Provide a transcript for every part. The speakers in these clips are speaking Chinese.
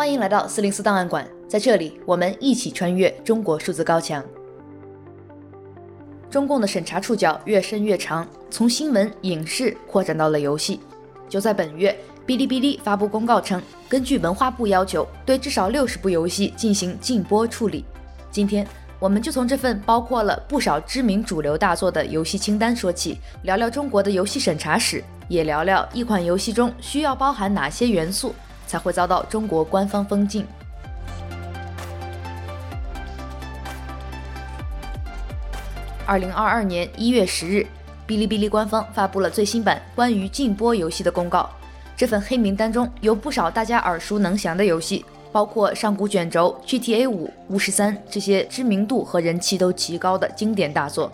欢迎来到四零四档案馆，在这里我们一起穿越中国数字高墙。中共的审查触角越伸越长，从新闻、影视扩展到了游戏。就在本月，哔哩哔哩发布公告称，根据文化部要求，对至少六十部游戏进行禁播处理。今天，我们就从这份包括了不少知名主流大作的游戏清单说起，聊聊中国的游戏审查史，也聊聊一款游戏中需要包含哪些元素。才会遭到中国官方封禁。二零二二年一月十日，哔哩哔哩官方发布了最新版关于禁播游戏的公告。这份黑名单中有不少大家耳熟能详的游戏，包括上古卷轴、GTA 五、巫师三这些知名度和人气都极高的经典大作。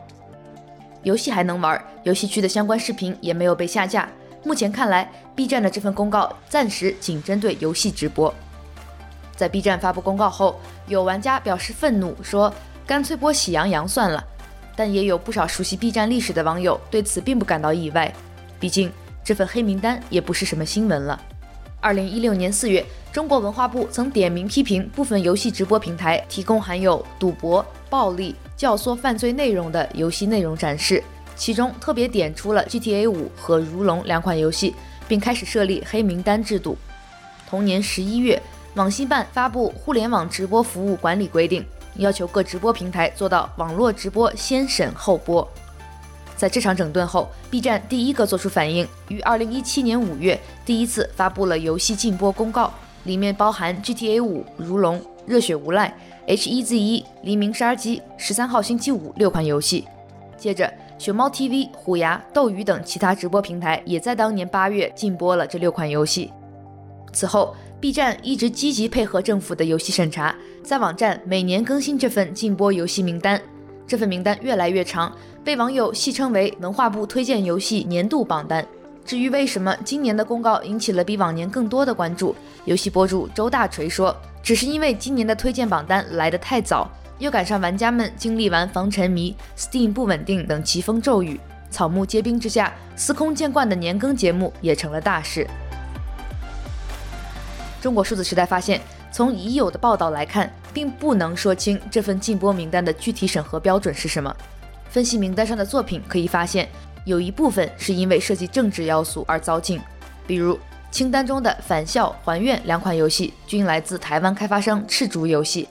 游戏还能玩，游戏区的相关视频也没有被下架。目前看来，B 站的这份公告暂时仅针对游戏直播。在 B 站发布公告后，有玩家表示愤怒，说干脆播《喜羊羊》算了。但也有不少熟悉 B 站历史的网友对此并不感到意外，毕竟这份黑名单也不是什么新闻了。二零一六年四月，中国文化部曾点名批评部分游戏直播平台提供含有赌博、暴力、教唆犯罪内容的游戏内容展示。其中特别点出了 GTA 五和如龙两款游戏，并开始设立黑名单制度。同年十一月，网信办发布《互联网直播服务管理规定》，要求各直播平台做到网络直播先审后播。在这场整顿后，B 站第一个做出反应，于二零一七年五月第一次发布了游戏禁播公告，里面包含 GTA 五、如龙、热血无赖、H1Z1、黎明杀机、十三号星期五六款游戏。接着，熊猫 TV、虎牙、斗鱼等其他直播平台也在当年八月禁播了这六款游戏。此后，B 站一直积极配合政府的游戏审查，在网站每年更新这份禁播游戏名单。这份名单越来越长，被网友戏称为“文化部推荐游戏年度榜单”。至于为什么今年的公告引起了比往年更多的关注，游戏博主周大锤说，只是因为今年的推荐榜单来得太早。又赶上玩家们经历完防沉迷、Steam 不稳定等疾风骤雨，草木皆兵之下，司空见惯的年更节目也成了大事。中国数字时代发现，从已有的报道来看，并不能说清这份禁播名单的具体审核标准是什么。分析名单上的作品，可以发现，有一部分是因为涉及政治要素而遭禁，比如清单中的《返校》《还愿》两款游戏均来自台湾开发商赤烛游戏。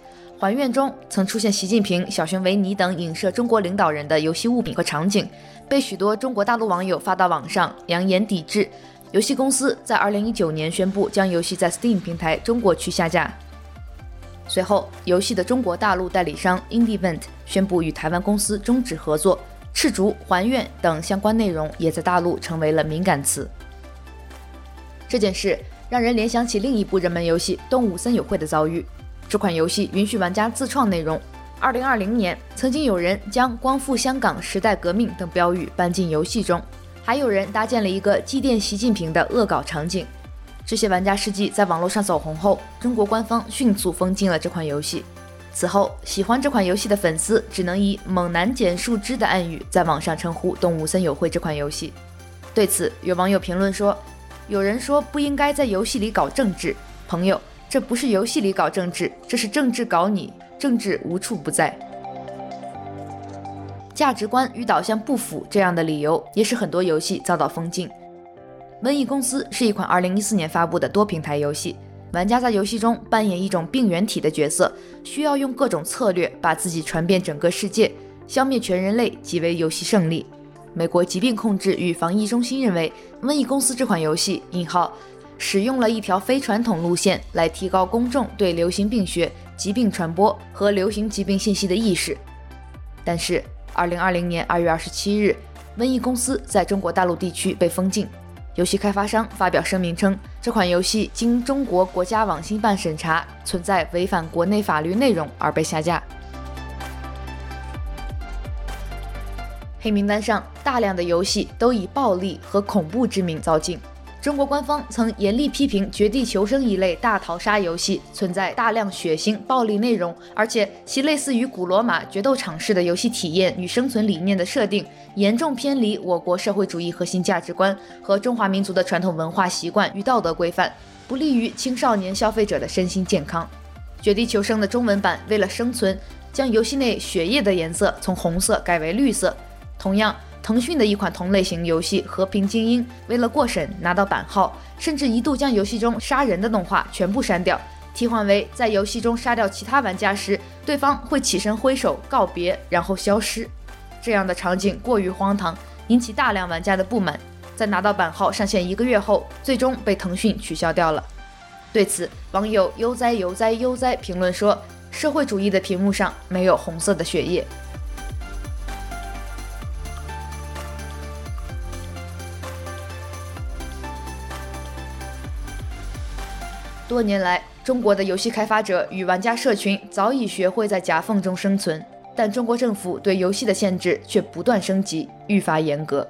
还愿中曾出现习近平、小熊维尼等影射中国领导人的游戏物品和场景，被许多中国大陆网友发到网上，扬言抵制。游戏公司在二零一九年宣布将游戏在 Steam 平台中国区下架。随后，游戏的中国大陆代理商 Indievent 宣布与台湾公司终止合作，赤烛、还愿等相关内容也在大陆成为了敏感词。这件事让人联想起另一部热门游戏《动物森友会》的遭遇。这款游戏允许玩家自创内容。二零二零年，曾经有人将“光复香港”“时代革命”等标语搬进游戏中，还有人搭建了一个祭奠习近平的恶搞场景。这些玩家事迹在网络上走红后，中国官方迅速封禁了这款游戏。此后，喜欢这款游戏的粉丝只能以“猛男捡树枝”的暗语在网上称呼《动物森友会》这款游戏。对此，有网友评论说：“有人说不应该在游戏里搞政治，朋友。”这不是游戏里搞政治，这是政治搞你，政治无处不在。价值观与导向不符这样的理由，也使很多游戏遭到封禁。瘟疫公司是一款2014年发布的多平台游戏，玩家在游戏中扮演一种病原体的角色，需要用各种策略把自己传遍整个世界，消灭全人类即为游戏胜利。美国疾病控制与防疫中心认为，瘟疫公司这款游戏引号。使用了一条非传统路线来提高公众对流行病学、疾病传播和流行疾病信息的意识。但是，二零二零年二月二十七日，瘟疫公司在中国大陆地区被封禁。游戏开发商发表声明称，这款游戏经中国国家网信办审查，存在违反国内法律内容而被下架。黑名单上大量的游戏都以暴力和恐怖之名遭禁。中国官方曾严厉批评《绝地求生》一类大逃杀游戏存在大量血腥、暴力内容，而且其类似于古罗马决斗场式的游戏体验与生存理念的设定，严重偏离我国社会主义核心价值观和中华民族的传统文化习惯与道德规范，不利于青少年消费者的身心健康。《绝地求生》的中文版为了生存，将游戏内血液的颜色从红色改为绿色。同样。腾讯的一款同类型游戏《和平精英》，为了过审拿到版号，甚至一度将游戏中杀人的动画全部删掉，替换为在游戏中杀掉其他玩家时，对方会起身挥手告别，然后消失。这样的场景过于荒唐，引起大量玩家的不满。在拿到版号上线一个月后，最终被腾讯取消掉了。对此，网友悠哉悠哉悠哉评论说：“社会主义的屏幕上没有红色的血液。”多年来，中国的游戏开发者与玩家社群早已学会在夹缝中生存，但中国政府对游戏的限制却不断升级，愈发严格。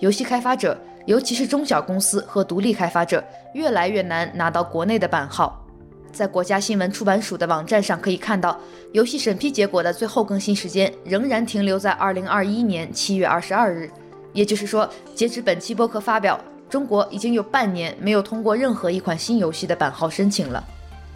游戏开发者，尤其是中小公司和独立开发者，越来越难拿到国内的版号。在国家新闻出版署的网站上可以看到，游戏审批结果的最后更新时间仍然停留在二零二一年七月二十二日，也就是说，截止本期播客发表。中国已经有半年没有通过任何一款新游戏的版号申请了。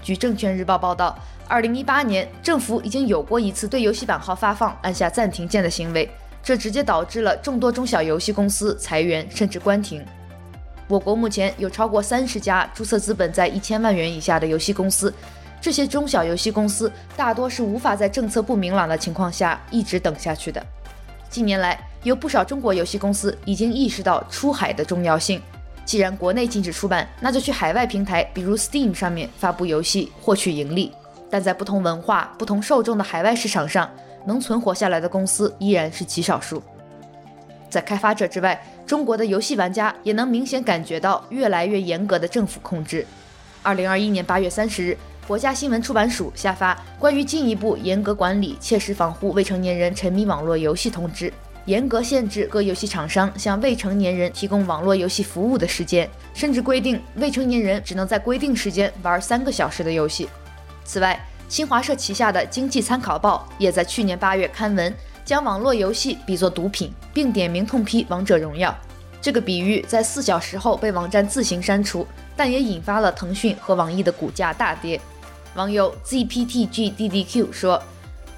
据证券日报报道，二零一八年政府已经有过一次对游戏版号发放按下暂停键的行为，这直接导致了众多中小游戏公司裁员甚至关停。我国目前有超过三十家注册资本在一千万元以下的游戏公司，这些中小游戏公司大多是无法在政策不明朗的情况下一直等下去的。近年来，有不少中国游戏公司已经意识到出海的重要性。既然国内禁止出版，那就去海外平台，比如 Steam 上面发布游戏，获取盈利。但在不同文化、不同受众的海外市场上，能存活下来的公司依然是极少数。在开发者之外，中国的游戏玩家也能明显感觉到越来越严格的政府控制。二零二一年八月三十日，国家新闻出版署下发关于进一步严格管理、切实防护未成年人沉迷网络游戏通知，严格限制各游戏厂商向未成年人提供网络游戏服务的时间，甚至规定未成年人只能在规定时间玩三个小时的游戏。此外，新华社旗下的《经济参考报》也在去年八月刊文，将网络游戏比作毒品，并点名痛批《王者荣耀》。这个比喻在四小时后被网站自行删除，但也引发了腾讯和网易的股价大跌。网友 ZPTGDDQ 说：“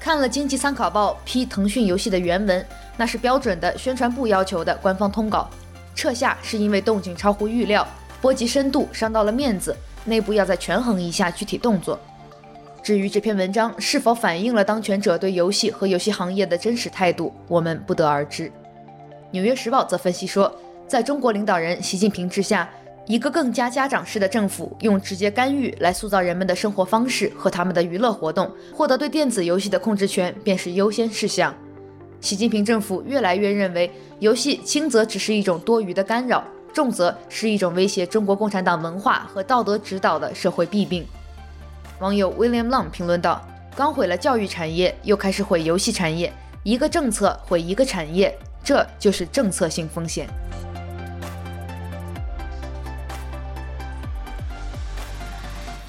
看了《经济参考报》批腾讯游戏的原文，那是标准的宣传部要求的官方通稿。撤下是因为动静超乎预料，波及深度，伤到了面子，内部要再权衡一下具体动作。至于这篇文章是否反映了当权者对游戏和游戏行业的真实态度，我们不得而知。”《纽约时报》则分析说，在中国领导人习近平之下，一个更加家长式的政府用直接干预来塑造人们的生活方式和他们的娱乐活动，获得对电子游戏的控制权便是优先事项。习近平政府越来越认为，游戏轻则只是一种多余的干扰，重则是一种威胁中国共产党文化和道德指导的社会弊病。网友 William Long 评论道：“刚毁了教育产业，又开始毁游戏产业，一个政策毁一个产业，这就是政策性风险。”